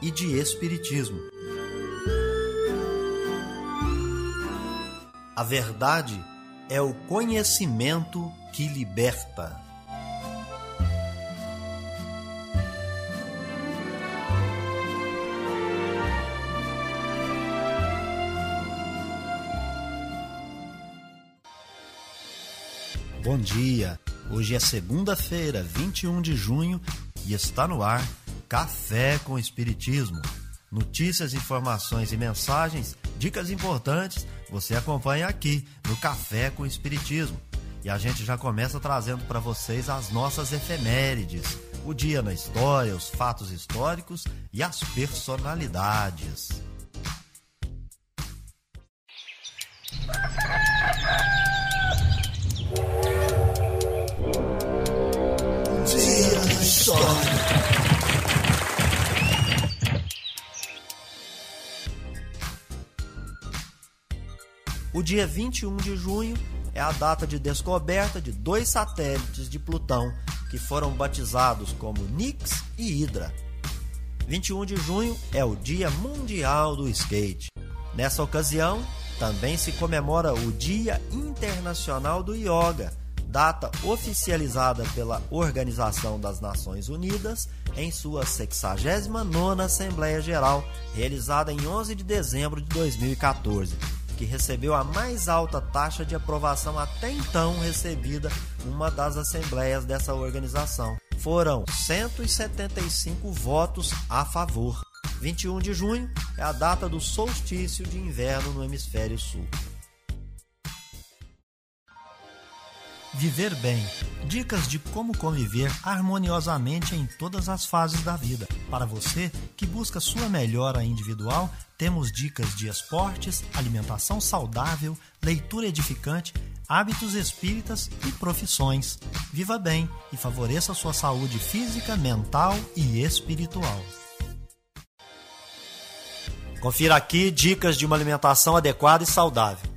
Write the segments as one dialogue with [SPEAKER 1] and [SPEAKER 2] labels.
[SPEAKER 1] e de espiritismo. A verdade é o conhecimento que liberta. Bom dia! Hoje é segunda-feira, 21 de junho, e está no ar Café com Espiritismo. Notícias, informações e mensagens, dicas importantes, você acompanha aqui no Café com Espiritismo. E a gente já começa trazendo para vocês as nossas efemérides, o dia na história, os fatos históricos e as personalidades. O dia 21 de junho é a data de descoberta de dois satélites de Plutão que foram batizados como Nix e Hydra. 21 de junho é o Dia Mundial do Skate. Nessa ocasião, também se comemora o Dia Internacional do Yoga, data oficializada pela Organização das Nações Unidas em sua 69ª Assembleia Geral, realizada em 11 de dezembro de 2014 que recebeu a mais alta taxa de aprovação até então recebida numa das assembleias dessa organização. Foram 175 votos a favor. 21 de junho é a data do solstício de inverno no hemisfério sul. Viver bem. Dicas de como conviver harmoniosamente em todas as fases da vida. Para você que busca sua melhora individual, temos dicas de esportes, alimentação saudável, leitura edificante, hábitos espíritas e profissões. Viva bem e favoreça sua saúde física, mental e espiritual. Confira aqui dicas de uma alimentação adequada e saudável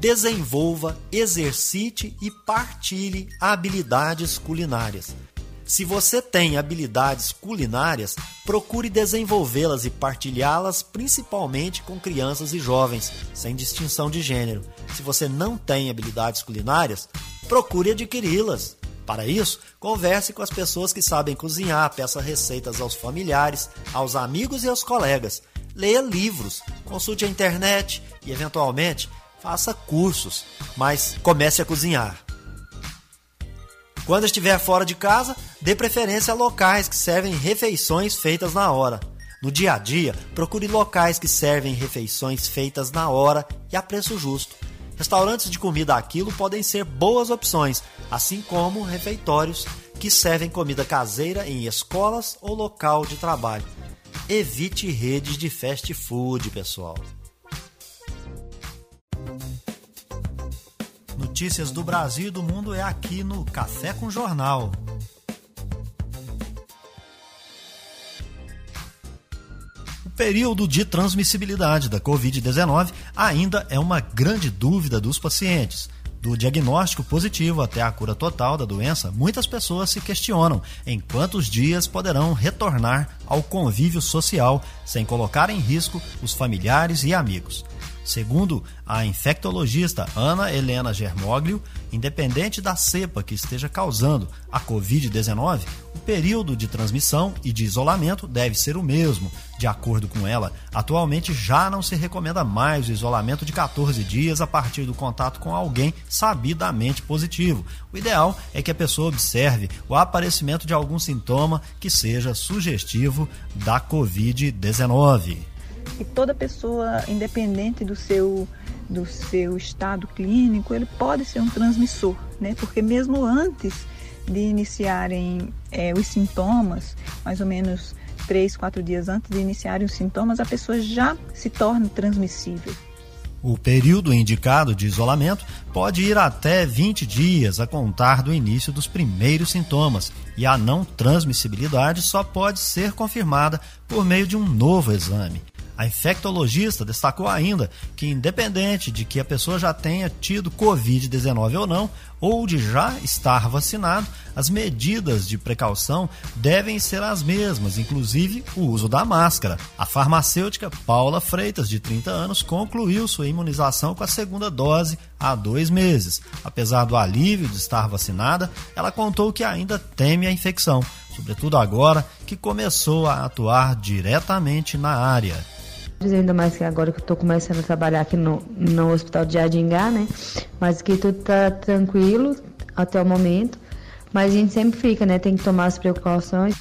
[SPEAKER 1] desenvolva, exercite e partilhe habilidades culinárias. Se você tem habilidades culinárias, procure desenvolvê-las e partilhá-las principalmente com crianças e jovens, sem distinção de gênero. Se você não tem habilidades culinárias, procure adquiri-las. Para isso, converse com as pessoas que sabem cozinhar, peça receitas aos familiares, aos amigos e aos colegas. Leia livros, consulte a internet e, eventualmente, faça cursos, mas comece a cozinhar. Quando estiver fora de casa, dê preferência a locais que servem refeições feitas na hora. No dia a dia, procure locais que servem refeições feitas na hora e a preço justo. Restaurantes de comida aquilo podem ser boas opções, assim como refeitórios que servem comida caseira em escolas ou local de trabalho. Evite redes de fast food, pessoal. Notícias do Brasil e do mundo é aqui no Café com Jornal. O período de transmissibilidade da Covid-19 ainda é uma grande dúvida dos pacientes. Do diagnóstico positivo até a cura total da doença, muitas pessoas se questionam em quantos dias poderão retornar ao convívio social sem colocar em risco os familiares e amigos. Segundo a infectologista Ana Helena Germoglio, independente da cepa que esteja causando a Covid-19, o período de transmissão e de isolamento deve ser o mesmo. De acordo com ela, atualmente já não se recomenda mais o isolamento de 14 dias a partir do contato com alguém sabidamente positivo. O ideal é que a pessoa observe o aparecimento de algum sintoma que seja sugestivo da Covid-19
[SPEAKER 2] que toda pessoa, independente do seu, do seu estado clínico, ele pode ser um transmissor, né? Porque mesmo antes de iniciarem é, os sintomas, mais ou menos três, quatro dias antes de iniciarem os sintomas, a pessoa já se torna transmissível.
[SPEAKER 1] O período indicado de isolamento pode ir até 20 dias a contar do início dos primeiros sintomas, e a não transmissibilidade só pode ser confirmada por meio de um novo exame. A infectologista destacou ainda que, independente de que a pessoa já tenha tido Covid-19 ou não, ou de já estar vacinado, as medidas de precaução devem ser as mesmas, inclusive o uso da máscara. A farmacêutica Paula Freitas, de 30 anos, concluiu sua imunização com a segunda dose há dois meses. Apesar do alívio de estar vacinada, ela contou que ainda teme a infecção, sobretudo agora que começou a atuar diretamente na área.
[SPEAKER 3] Ainda mais que agora que eu tô começando a trabalhar aqui no, no Hospital de Adingá, né? Mas que tudo tá tranquilo até o momento. Mas a gente sempre fica, né? Tem que tomar as precauções.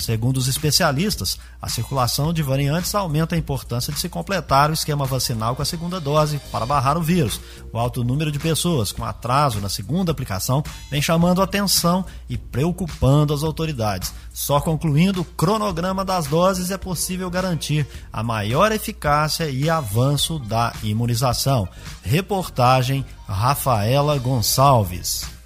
[SPEAKER 1] Segundo os especialistas, a circulação de variantes aumenta a importância de se completar o esquema vacinal com a segunda dose para barrar o vírus. O alto número de pessoas com atraso na segunda aplicação vem chamando atenção e preocupando as autoridades. Só concluindo o cronograma das doses é possível garantir a maior eficácia e avanço da imunização. Reportagem Rafaela Gonçalves.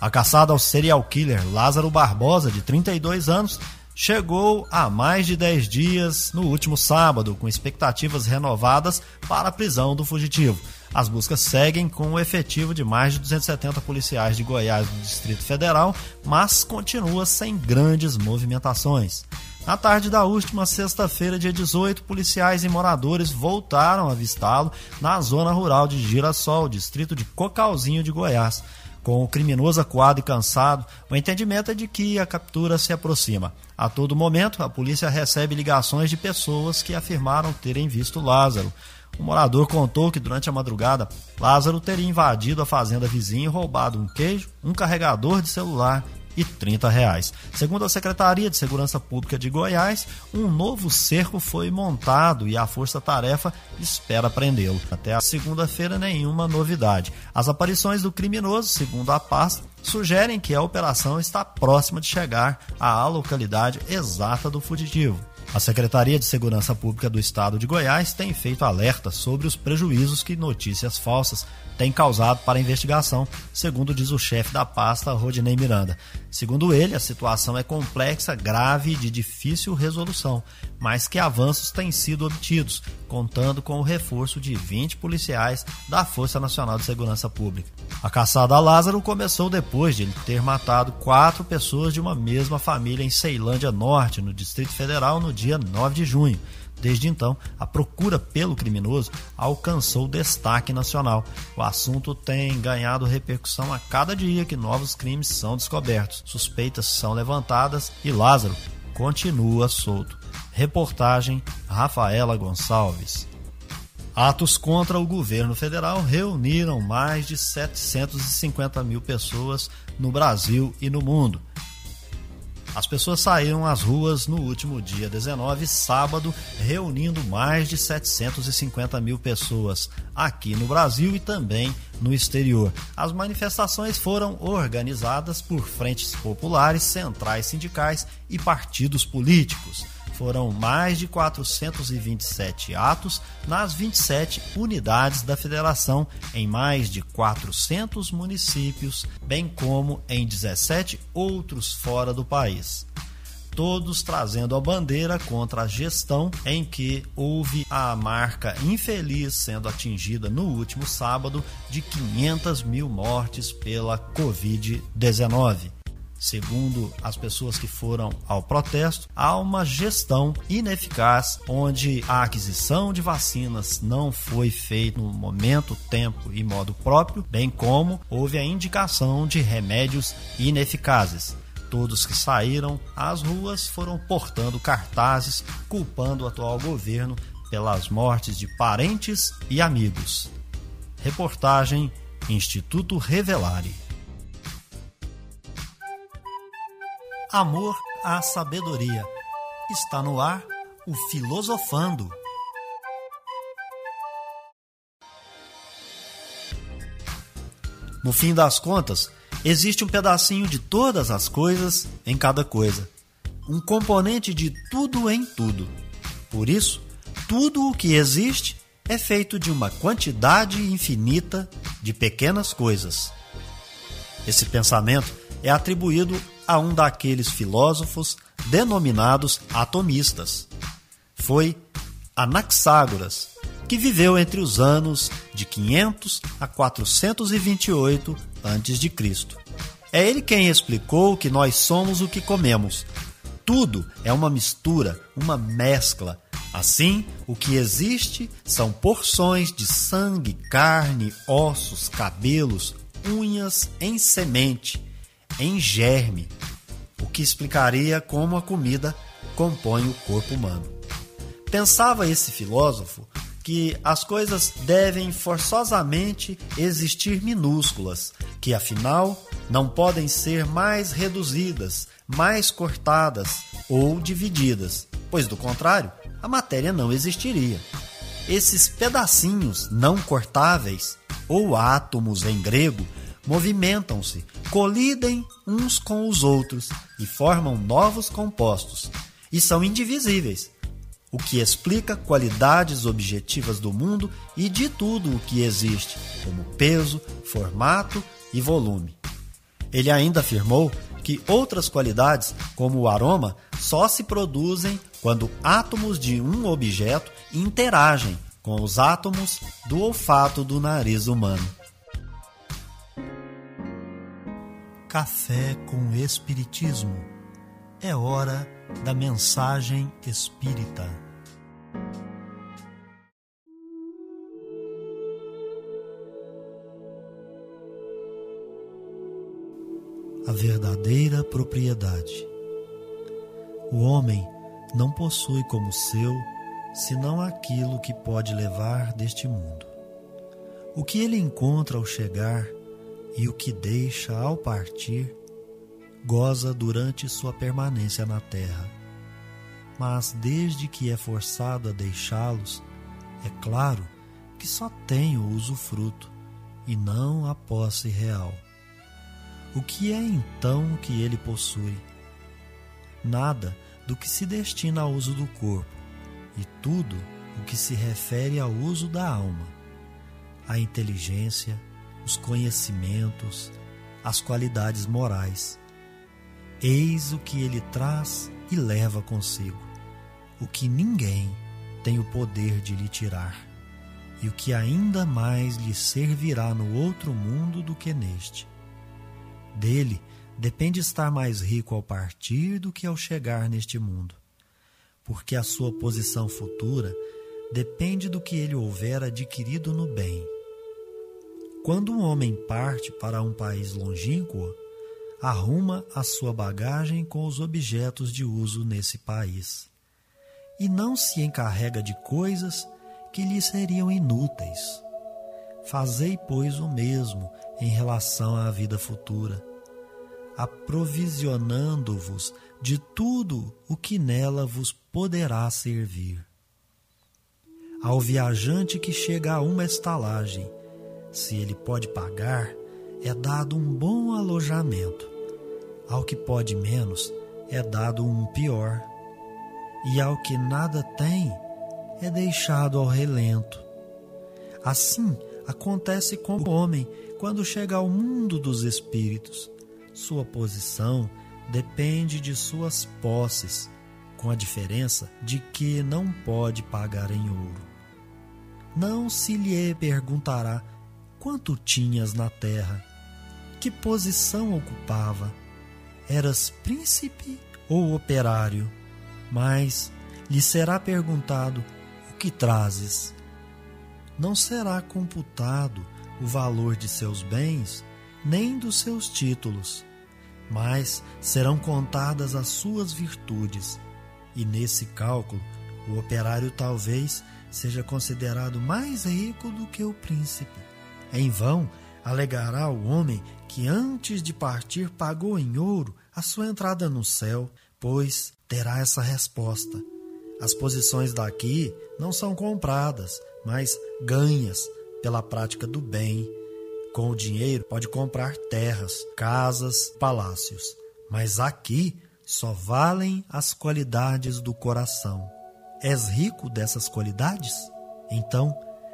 [SPEAKER 1] A caçada ao serial killer Lázaro Barbosa, de 32 anos, chegou a mais de 10 dias no último sábado, com expectativas renovadas para a prisão do fugitivo. As buscas seguem com o efetivo de mais de 270 policiais de Goiás do Distrito Federal, mas continua sem grandes movimentações. Na tarde da última sexta-feira, dia 18, policiais e moradores voltaram a avistá-lo na zona rural de Girassol, distrito de Cocalzinho de Goiás. Com o criminoso acuado e cansado, o entendimento é de que a captura se aproxima. A todo momento, a polícia recebe ligações de pessoas que afirmaram terem visto Lázaro. O morador contou que durante a madrugada, Lázaro teria invadido a fazenda vizinha e roubado um queijo, um carregador de celular 30 reais. Segundo a Secretaria de Segurança Pública de Goiás, um novo cerco foi montado e a Força Tarefa espera prendê-lo. Até a segunda-feira, nenhuma novidade. As aparições do criminoso, segundo a pasta, sugerem que a operação está próxima de chegar à localidade exata do fugitivo. A Secretaria de Segurança Pública do Estado de Goiás tem feito alerta sobre os prejuízos que notícias falsas têm causado para a investigação, segundo diz o chefe da pasta, Rodinei Miranda. Segundo ele, a situação é complexa, grave e de difícil resolução, mas que avanços têm sido obtidos, contando com o reforço de 20 policiais da Força Nacional de Segurança Pública. A caçada a Lázaro começou depois de ele ter matado quatro pessoas de uma mesma família em Ceilândia Norte, no Distrito Federal, no dia 9 de junho. Desde então, a procura pelo criminoso alcançou destaque nacional. O assunto tem ganhado repercussão a cada dia que novos crimes são descobertos, suspeitas são levantadas e Lázaro continua solto. Reportagem Rafaela Gonçalves. Atos contra o governo federal reuniram mais de 750 mil pessoas no Brasil e no mundo. As pessoas saíram às ruas no último dia 19, sábado, reunindo mais de 750 mil pessoas aqui no Brasil e também no exterior. As manifestações foram organizadas por frentes populares, centrais sindicais e partidos políticos. Foram mais de 427 atos nas 27 unidades da federação, em mais de 400 municípios, bem como em 17 outros fora do país todos trazendo a bandeira contra a gestão em que houve a marca infeliz sendo atingida no último sábado de 500 mil mortes pela Covid-19. Segundo as pessoas que foram ao protesto, há uma gestão ineficaz onde a aquisição de vacinas não foi feita no momento, tempo e modo próprio, bem como houve a indicação de remédios ineficazes. Todos que saíram às ruas foram portando cartazes culpando o atual governo pelas mortes de parentes e amigos. Reportagem Instituto Revelare. Amor à sabedoria. Está no ar o Filosofando. No fim das contas, existe um pedacinho de todas as coisas em cada coisa. um componente de tudo em tudo. Por isso, tudo o que existe é feito de uma quantidade infinita de pequenas coisas. Esse pensamento é atribuído a um daqueles filósofos denominados atomistas. Foi Anaxágoras, que viveu entre os anos de 500 a 428 a.C. É ele quem explicou que nós somos o que comemos. Tudo é uma mistura, uma mescla Assim, o que existe são porções de sangue, carne, ossos, cabelos, unhas em semente, em germe, o que explicaria como a comida compõe o corpo humano. Pensava esse filósofo que as coisas devem forçosamente existir minúsculas, que afinal não podem ser mais reduzidas, mais cortadas ou divididas, pois do contrário, a matéria não existiria. Esses pedacinhos não cortáveis, ou átomos em grego, movimentam-se, colidem uns com os outros e formam novos compostos, e são indivisíveis, o que explica qualidades objetivas do mundo e de tudo o que existe, como peso, formato e volume. Ele ainda afirmou que outras qualidades, como o aroma, só se produzem quando átomos de um objeto interagem com os átomos do olfato do nariz humano. Café com Espiritismo. É hora da mensagem espírita. A verdadeira propriedade. O homem não possui como seu senão aquilo que pode levar deste mundo. O que ele encontra ao chegar e o que deixa ao partir, goza durante sua permanência na terra. Mas desde que é forçado a deixá-los, é claro que só tem o usufruto e não a posse real. O que é então que ele possui? Nada do que se destina ao uso do corpo e tudo o que se refere ao uso da alma, a inteligência, os conhecimentos, as qualidades morais. Eis o que ele traz e leva consigo, o que ninguém tem o poder de lhe tirar, e o que ainda mais lhe servirá no outro mundo do que neste. Dele depende estar mais rico ao partir do que ao chegar neste mundo, porque a sua posição futura depende do que ele houver adquirido no bem. Quando um homem parte para um país longínquo, arruma a sua bagagem com os objetos de uso nesse país e não se encarrega de coisas que lhe seriam inúteis. Fazei, pois, o mesmo em relação à vida futura aprovisionando-vos de tudo o que nela vos poderá servir. Ao viajante que chega a uma estalagem, se ele pode pagar, é dado um bom alojamento. Ao que pode menos, é dado um pior. E ao que nada tem, é deixado ao relento. Assim acontece com o homem quando chega ao mundo dos espíritos sua posição depende de suas posses, com a diferença de que não pode pagar em ouro. Não se lhe perguntará quanto tinhas na terra, que posição ocupava, eras príncipe ou operário, mas lhe será perguntado o que trazes. Não será computado o valor de seus bens nem dos seus títulos mas serão contadas as suas virtudes, e nesse cálculo o operário talvez seja considerado mais rico do que o príncipe. Em vão alegará o homem que antes de partir pagou em ouro a sua entrada no céu, pois terá essa resposta. As posições daqui não são compradas, mas ganhas pela prática do bem com o dinheiro pode comprar terras, casas, palácios, mas aqui só valem as qualidades do coração. És rico dessas qualidades? Então,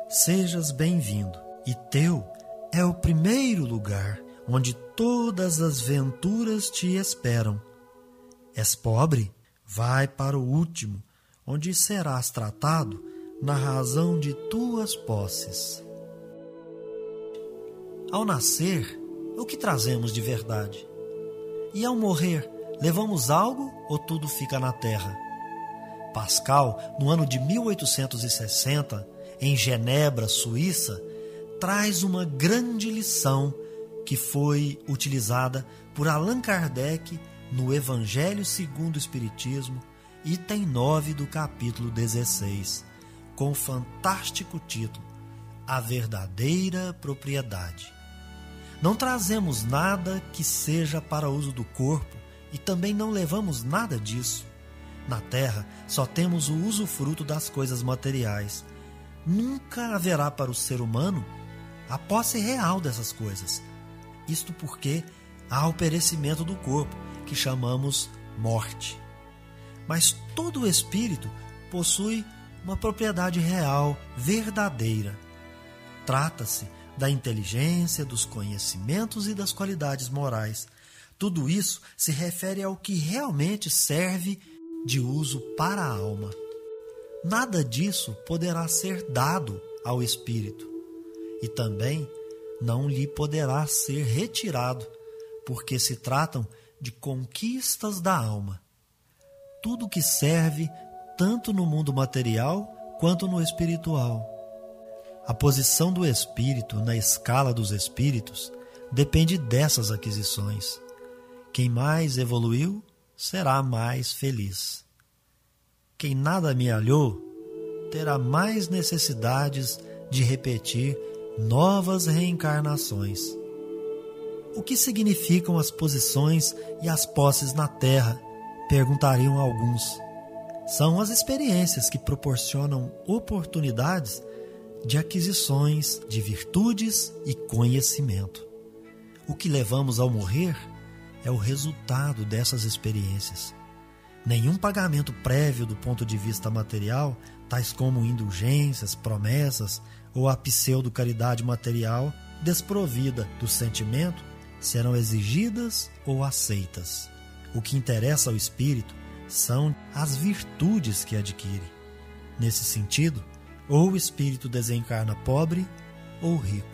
[SPEAKER 1] sejas bem-vindo. E teu é o primeiro lugar onde todas as venturas te esperam. És pobre? Vai para o último, onde serás tratado na razão de tuas posses. Ao nascer, o que trazemos de verdade? E ao morrer, levamos algo ou tudo fica na terra? Pascal, no ano de 1860, em Genebra, Suíça, traz uma grande lição que foi utilizada por Allan Kardec no Evangelho segundo o Espiritismo, item 9 do capítulo 16, com o fantástico título A Verdadeira Propriedade. Não trazemos nada que seja para uso do corpo e também não levamos nada disso. Na terra só temos o usufruto das coisas materiais. Nunca haverá para o ser humano a posse real dessas coisas. Isto porque há o perecimento do corpo, que chamamos morte. Mas todo o espírito possui uma propriedade real, verdadeira. Trata-se da inteligência, dos conhecimentos e das qualidades morais. Tudo isso se refere ao que realmente serve de uso para a alma. Nada disso poderá ser dado ao espírito e também não lhe poderá ser retirado, porque se tratam de conquistas da alma. Tudo que serve tanto no mundo material quanto no espiritual a posição do espírito na escala dos espíritos depende dessas aquisições. Quem mais evoluiu será mais feliz. Quem nada amealhou terá mais necessidades de repetir novas reencarnações. O que significam as posições e as posses na Terra? Perguntariam alguns. São as experiências que proporcionam oportunidades de aquisições de virtudes e conhecimento. O que levamos ao morrer é o resultado dessas experiências. Nenhum pagamento prévio do ponto de vista material, tais como indulgências, promessas ou a pseudo-caridade material, desprovida do sentimento, serão exigidas ou aceitas. O que interessa ao espírito são as virtudes que adquire. Nesse sentido, ou o espírito desencarna pobre ou rico.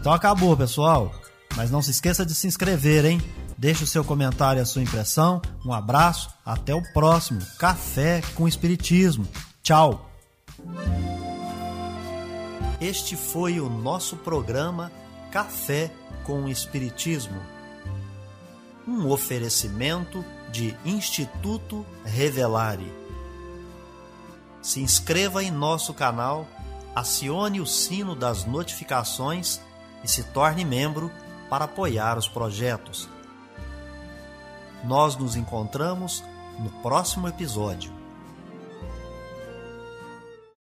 [SPEAKER 1] Então acabou, pessoal. Mas não se esqueça de se inscrever, hein? Deixe o seu comentário e a sua impressão. Um abraço, até o próximo Café com Espiritismo. Tchau! Este foi o nosso programa Café com Espiritismo. Um oferecimento de Instituto Revelare. Se inscreva em nosso canal, acione o sino das notificações e se torne membro para apoiar os projetos. Nós nos encontramos no próximo episódio.